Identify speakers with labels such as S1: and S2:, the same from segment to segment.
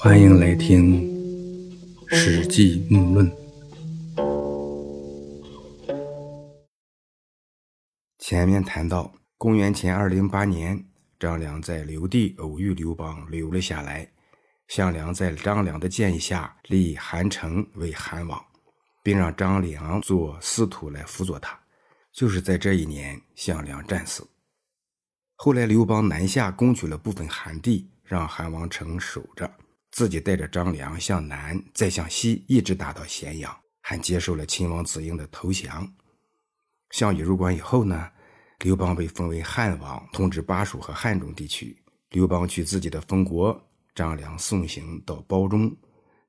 S1: 欢迎来听《史记木论》。前面谈到，公元前二零八年，张良在刘地偶遇刘邦，留了下来。项梁在张良的建议下，立韩城为韩王，并让张良做司徒来辅佐他。就是在这一年，项梁战死。后来刘邦南下，攻取了部分韩地，让韩王城守着。自己带着张良向南，再向西，一直打到咸阳，还接受了秦王子婴的投降。项羽入关以后呢，刘邦被封为汉王，统治巴蜀和汉中地区。刘邦去自己的封国，张良送行到褒中，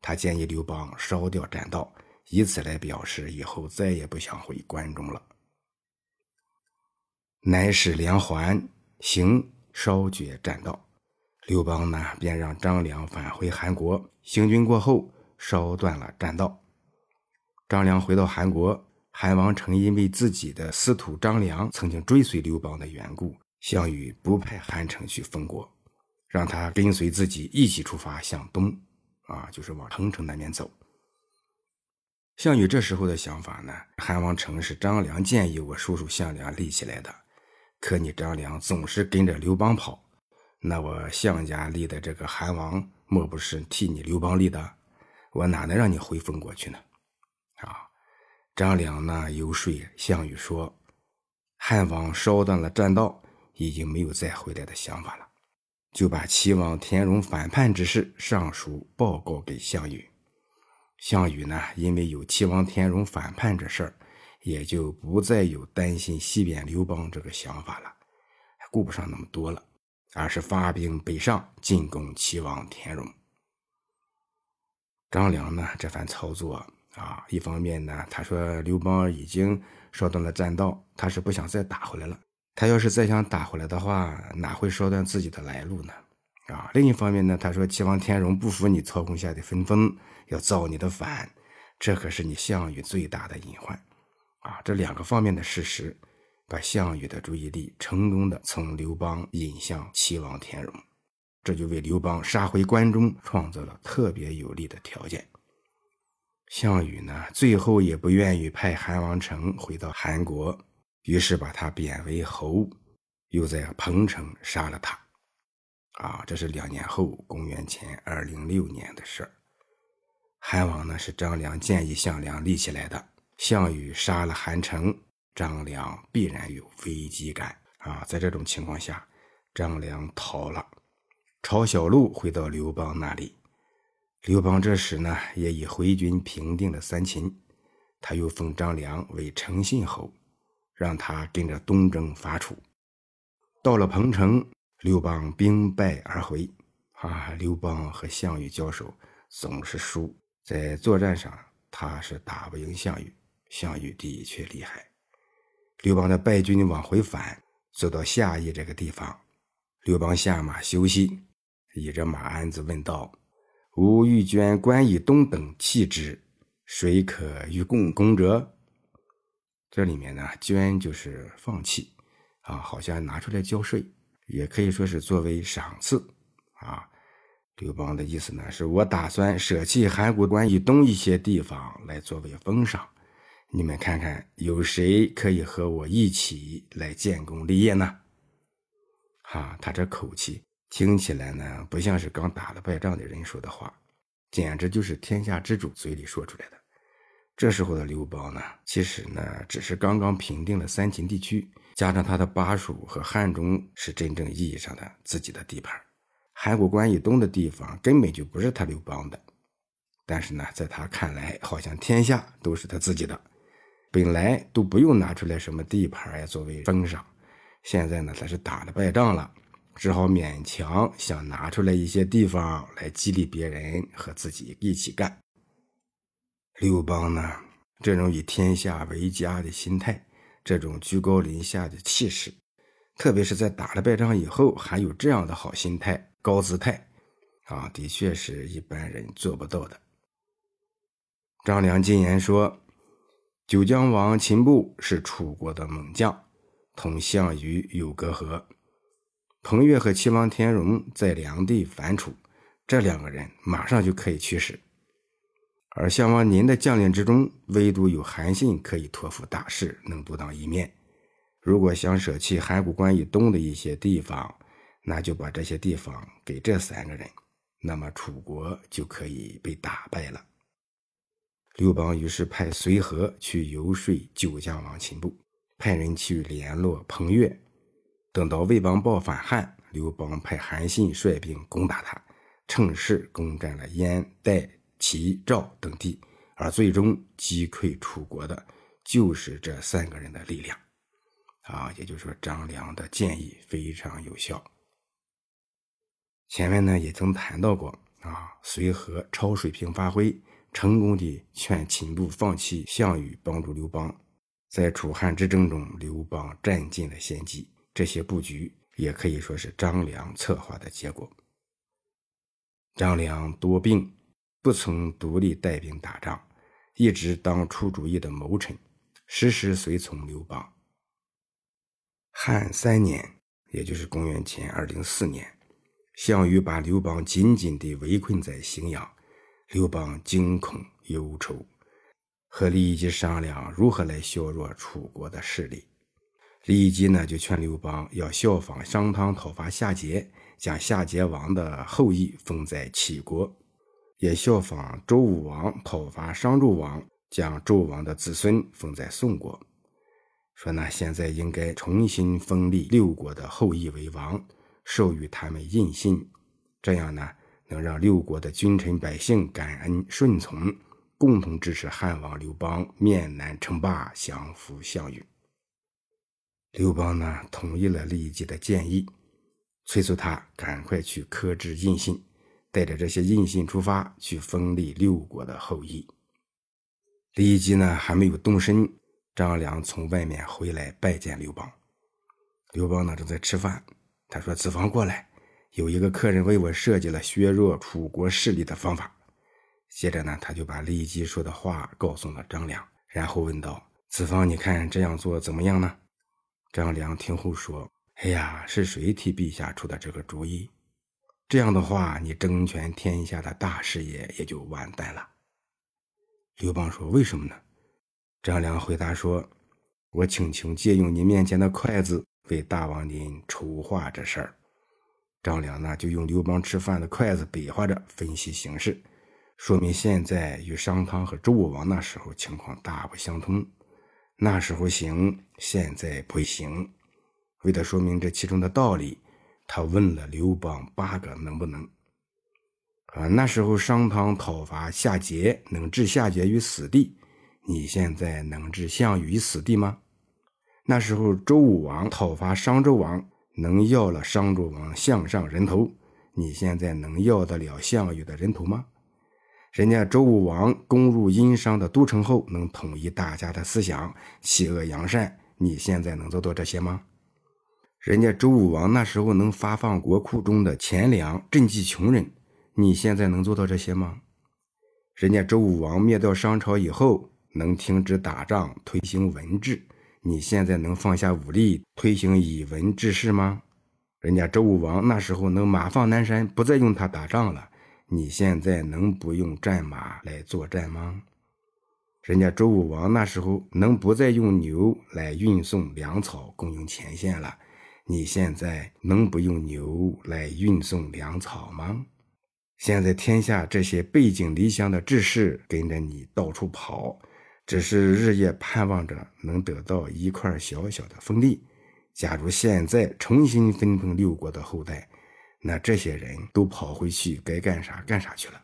S1: 他建议刘邦烧掉栈道，以此来表示以后再也不想回关中了。乃使梁桓行烧绝栈道。刘邦呢，便让张良返回韩国。行军过后，烧断了栈道。张良回到韩国，韩王成因为自己的司徒张良曾经追随刘邦的缘故，项羽不派韩城去封国，让他跟随自己一起出发向东，啊，就是往彭城那边走。项羽这时候的想法呢，韩王城是张良建议我叔叔项梁立起来的，可你张良总是跟着刘邦跑。那我项家立的这个韩王，莫不是替你刘邦立的？我哪能让你回封国去呢？啊！张良呢游说项羽说，汉王烧断了栈道，已经没有再回来的想法了，就把齐王田荣反叛之事上书报告给项羽。项羽呢，因为有齐王田荣反叛这事儿，也就不再有担心西边刘邦这个想法了，顾不上那么多了。而是发兵北上进攻齐王田荣。张良呢这番操作啊，一方面呢，他说刘邦已经烧断了栈道，他是不想再打回来了。他要是再想打回来的话，哪会烧断自己的来路呢？啊，另一方面呢，他说齐王田荣不服你操控下的分封，要造你的反，这可是你项羽最大的隐患。啊，这两个方面的事实。把项羽的注意力成功的从刘邦引向齐王田荣，这就为刘邦杀回关中创造了特别有利的条件。项羽呢，最后也不愿意派韩王成回到韩国，于是把他贬为侯，又在彭城杀了他。啊，这是两年后，公元前二零六年的事儿。韩王呢，是张良建议项梁立起来的，项羽杀了韩成。张良必然有危机感啊！在这种情况下，张良逃了，抄小路回到刘邦那里。刘邦这时呢，也已回军平定了三秦，他又封张良为诚信侯，让他跟着东征伐楚。到了彭城，刘邦兵败而回。啊，刘邦和项羽交手总是输，在作战上他是打不赢项羽，项羽的确厉害。刘邦的败军往回返，走到下邑这个地方，刘邦下马休息，倚着马鞍子问道：“吾欲捐关以东等弃之，谁可与共攻者？”这里面呢，捐就是放弃，啊，好像拿出来交税，也可以说是作为赏赐，啊。刘邦的意思呢，是我打算舍弃函谷关以东一些地方来作为封赏。你们看看，有谁可以和我一起来建功立业呢？哈，他这口气听起来呢，不像是刚打了败仗的人说的话，简直就是天下之主嘴里说出来的。这时候的刘邦呢，其实呢，只是刚刚平定了三秦地区，加上他的巴蜀和汉中是真正意义上的自己的地盘，函谷关以东的地方根本就不是他刘邦的。但是呢，在他看来，好像天下都是他自己的。本来都不用拿出来什么地盘呀作为封赏，现在呢他是打了败仗了，只好勉强想拿出来一些地方来激励别人和自己一起干。刘邦呢这种以天下为家的心态，这种居高临下的气势，特别是在打了败仗以后还有这样的好心态、高姿态，啊，的确是一般人做不到的。张良进言说。九江王秦布是楚国的猛将，同项羽有隔阂。彭越和齐王田荣在梁地反楚，这两个人马上就可以驱使。而项王您的将领之中，唯独有韩信可以托付大事，能独当一面。如果想舍弃函谷关以东的一些地方，那就把这些地方给这三个人，那么楚国就可以被打败了。刘邦于是派随和去游说九江王秦布，派人去联络彭越。等到魏邦报反汉，刘邦派韩信率兵攻打他，乘势攻占了燕、代、齐、赵等地，而最终击溃楚国的，就是这三个人的力量。啊，也就是说，张良的建议非常有效。前面呢也曾谈到过啊，随和超水平发挥。成功的劝秦布放弃项羽，帮助刘邦。在楚汉之争中，刘邦占尽了先机。这些布局也可以说是张良策划的结果。张良多病，不曾独立带兵打仗，一直当出主意的谋臣，时时随从刘邦。汉三年，也就是公元前二零四年，项羽把刘邦紧紧地围困在荥阳。刘邦惊恐忧愁，和李基商量如何来削弱楚国的势力。李基呢，就劝刘邦要效仿商汤讨伐夏桀，将夏桀王的后裔封在齐国；也效仿周武王讨伐商纣王，将纣王的子孙封在宋国。说呢，现在应该重新封立六国的后裔为王，授予他们印信，这样呢。能让六国的君臣百姓感恩顺从，共同支持汉王刘邦面南称霸，降服项羽。刘邦呢，同意了李绩的建议，催促他赶快去刻制印信，带着这些印信出发，去封立六国的后裔。李绩呢，还没有动身，张良从外面回来拜见刘邦。刘邦呢，正在吃饭，他说：“子房过来。”有一个客人为我设计了削弱楚国势力的方法。接着呢，他就把李基说的话告诉了张良，然后问道：“子方，你看这样做怎么样呢？”张良听后说：“哎呀，是谁替陛下出的这个主意？这样的话，你争权天下的大事业也就完蛋了。”刘邦说：“为什么呢？”张良回答说：“我请求借用你面前的筷子，为大王您筹划这事儿。”张良呢，就用刘邦吃饭的筷子比划着分析形势，说明现在与商汤和周武王那时候情况大不相同。那时候行，现在不行。为了说明这其中的道理，他问了刘邦八个能不能。啊，那时候商汤讨伐夏桀，能置夏桀于死地，你现在能置项羽于死地吗？那时候周武王讨伐商纣王。能要了商纣王项上人头，你现在能要得了项羽的人头吗？人家周武王攻入殷商的都城后，能统一大家的思想，弃恶扬善，你现在能做到这些吗？人家周武王那时候能发放国库中的钱粮赈济穷人，你现在能做到这些吗？人家周武王灭掉商朝以后，能停止打仗，推行文治。你现在能放下武力推行以文治世吗？人家周武王那时候能马放南山，不再用它打仗了。你现在能不用战马来作战吗？人家周武王那时候能不再用牛来运送粮草供应前线了。你现在能不用牛来运送粮草吗？现在天下这些背井离乡的志士跟着你到处跑。只是日夜盼望着能得到一块小小的封地。假如现在重新分封六国的后代，那这些人都跑回去该干啥干啥去了。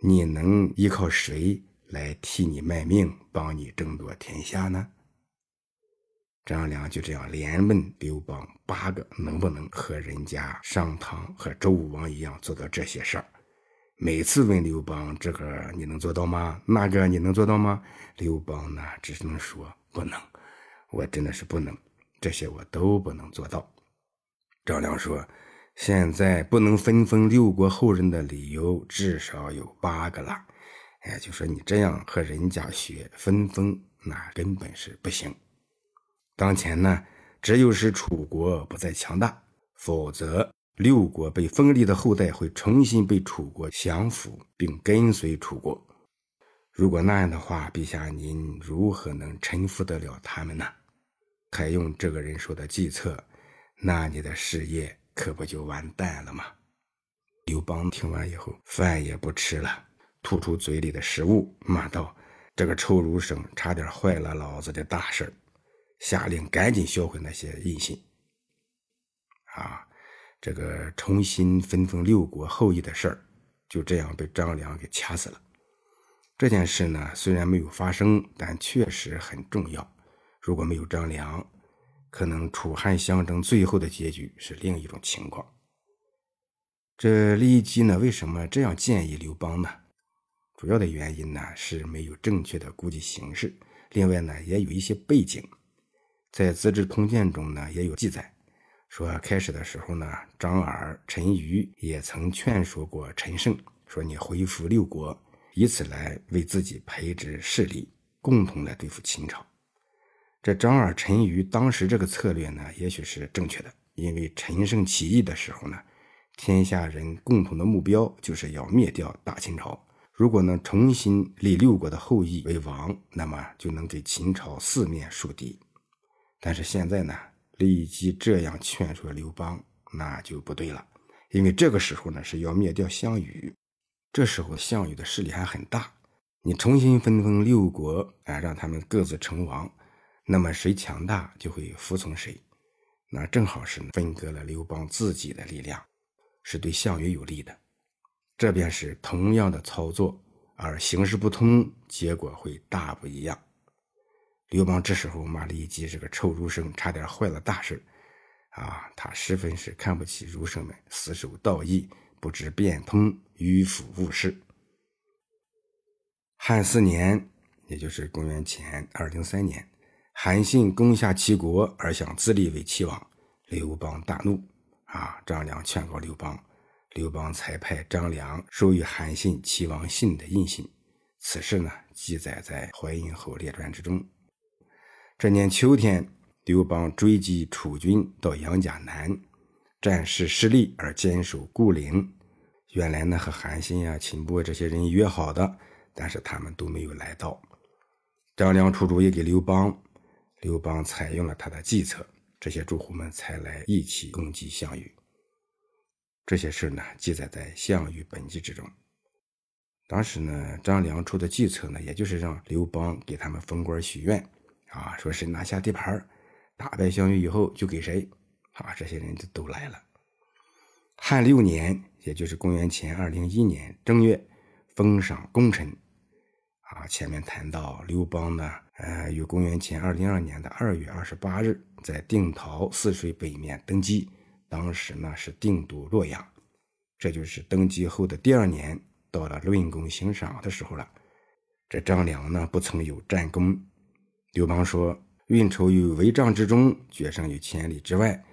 S1: 你能依靠谁来替你卖命，帮你争夺天下呢？张良就这样连问刘邦八个能不能和人家商汤和周武王一样做到这些事儿。每次问刘邦这个你能做到吗？那个你能做到吗？刘邦呢，只能说不能，我真的是不能，这些我都不能做到。张良说：“现在不能分封六国后人的理由至少有八个了。哎，就说你这样和人家学分封，那根本是不行。当前呢，只有使楚国不再强大，否则六国被分立的后代会重新被楚国降服，并跟随楚国。如果那样的话，陛下您如何能臣服得了他们呢？还用这个人说的计策，那你的事业可不就完蛋了吗？刘邦听完以后，饭也不吃了，吐出嘴里的食物，骂道：“这个臭儒生，差点坏了老子的大事下令赶紧销毁那些印信。啊，这个重新分封六国后裔的事儿，就这样被张良给掐死了。这件事呢，虽然没有发生，但确实很重要。如果没有张良，可能楚汉相争最后的结局是另一种情况。这利益姬呢，为什么这样建议刘邦呢？主要的原因呢，是没有正确的估计形势。另外呢，也有一些背景，在《资治通鉴》中呢也有记载，说开始的时候呢，张耳、陈馀也曾劝说过陈胜，说你恢复六国，以此来为自己培植势力，共同来对付秦朝。这张耳、陈馀当时这个策略呢，也许是正确的，因为陈胜起义的时候呢，天下人共同的目标就是要灭掉大秦朝。如果能重新立六国的后裔为王，那么就能给秦朝四面树敌。但是现在呢，立即这样劝说刘邦，那就不对了，因为这个时候呢是要灭掉项羽，这时候项羽的势力还很大，你重新分封六国，啊，让他们各自称王，那么谁强大就会服从谁，那正好是分割了刘邦自己的力量，是对项羽有利的。这便是同样的操作，而形式不同，结果会大不一样。刘邦这时候骂了一句：“这个臭儒生，差点坏了大事啊！他十分是看不起儒生们，死守道义，不知变通，迂腐误事。汉四年，也就是公元前二零三年，韩信攻下齐国，而想自立为齐王。刘邦大怒啊！张良劝告刘邦。刘邦才派张良授予韩信齐王信的印信，此事呢记载在《淮阴侯列传》之中。这年秋天，刘邦追击楚军到杨家南，战事失利而坚守固陵。原来呢和韩信呀、秦伯这些人约好的，但是他们都没有来到。张良出主意给刘邦，刘邦采用了他的计策，这些诸侯们才来一起攻击项羽。这些事呢，记载在《项羽本纪》之中。当时呢，张良出的计策呢，也就是让刘邦给他们封官许愿，啊，说是拿下地盘打败项羽以后就给谁，啊，这些人就都来了。汉六年，也就是公元前二零一年正月，封赏功臣。啊，前面谈到刘邦呢，呃，于公元前二零二年的二月二十八日，在定陶泗水北面登基。当时呢是定都洛阳，这就是登基后的第二年，到了论功行赏的时候了。这张良呢不曾有战功。刘邦说：“运筹于帷帐之中，决胜于千里之外，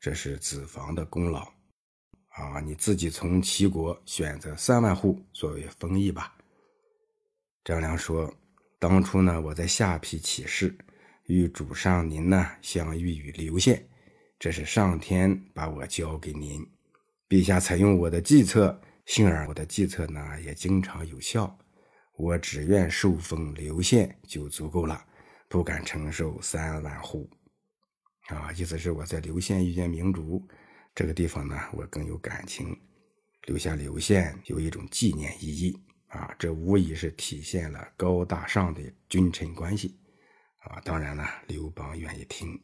S1: 这是子房的功劳。啊，你自己从齐国选择三万户作为封邑吧。”张良说：“当初呢，我在下邳起事，与主上您呢相遇于刘县。”这是上天把我交给您，陛下采用我的计策，幸而我的计策呢也经常有效。我只愿受封刘县就足够了，不敢承受三万户。啊，意思是我在刘县遇见明主，这个地方呢我更有感情，留下刘县有一种纪念意义。啊，这无疑是体现了高大上的君臣关系。啊，当然了，刘邦愿意听。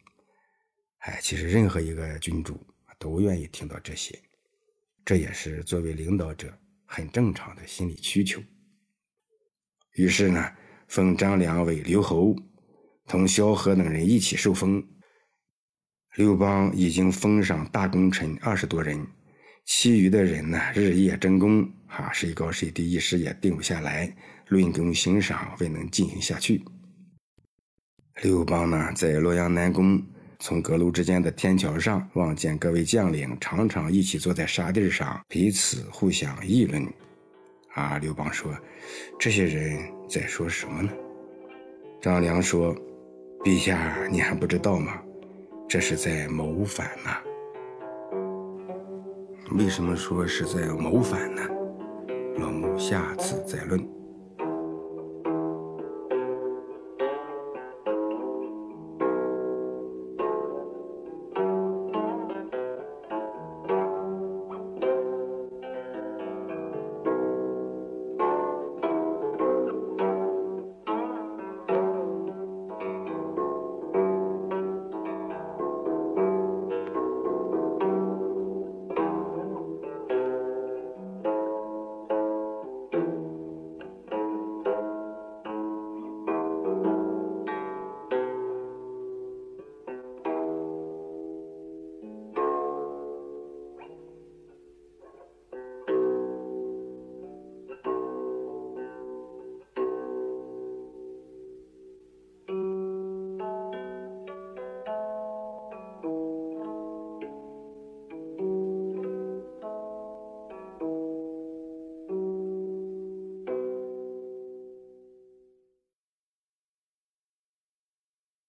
S1: 哎，其实任何一个君主都愿意听到这些，这也是作为领导者很正常的心理需求。于是呢，封张良为刘侯，同萧何等人一起受封。刘邦已经封赏大功臣二十多人，其余的人呢，日夜争功，哈，谁高谁低，一时也定不下来，论功行赏未能进行下去。刘邦呢，在洛阳南宫。从阁楼之间的天桥上望见各位将领常常一起坐在沙地上，彼此互相议论。啊，刘邦说：“这些人在说什么呢？”张良说：“陛下，你还不知道吗？这是在谋反呢。”为什么说是在谋反呢？老母下次再论。